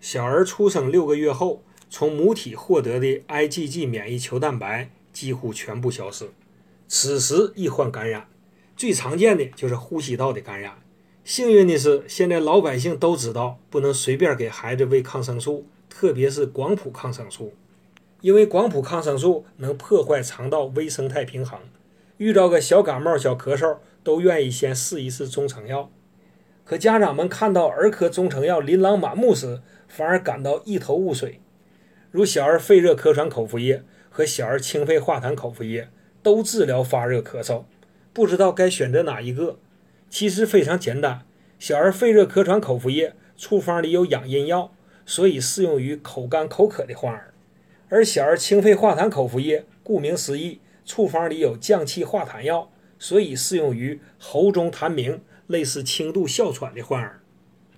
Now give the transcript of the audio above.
小儿出生六个月后，从母体获得的 IgG 免疫球蛋白几乎全部消失，此时易患感染，最常见的就是呼吸道的感染。幸运的是，现在老百姓都知道不能随便给孩子喂抗生素，特别是广谱抗生素，因为广谱抗生素能破坏肠道微生态平衡。遇到个小感冒、小咳嗽，都愿意先试一试中成药。可家长们看到儿科中成药琳琅满目时，反而感到一头雾水。如小儿肺热咳喘口服液和小儿清肺化痰口服液都治疗发热咳嗽，不知道该选择哪一个。其实非常简单，小儿肺热咳喘口服液处方里有养阴药，所以适用于口干口渴的患儿；而小儿清肺化痰口服液，顾名思义。处方里有降气化痰药，所以适用于喉中痰鸣、类似轻度哮喘的患儿。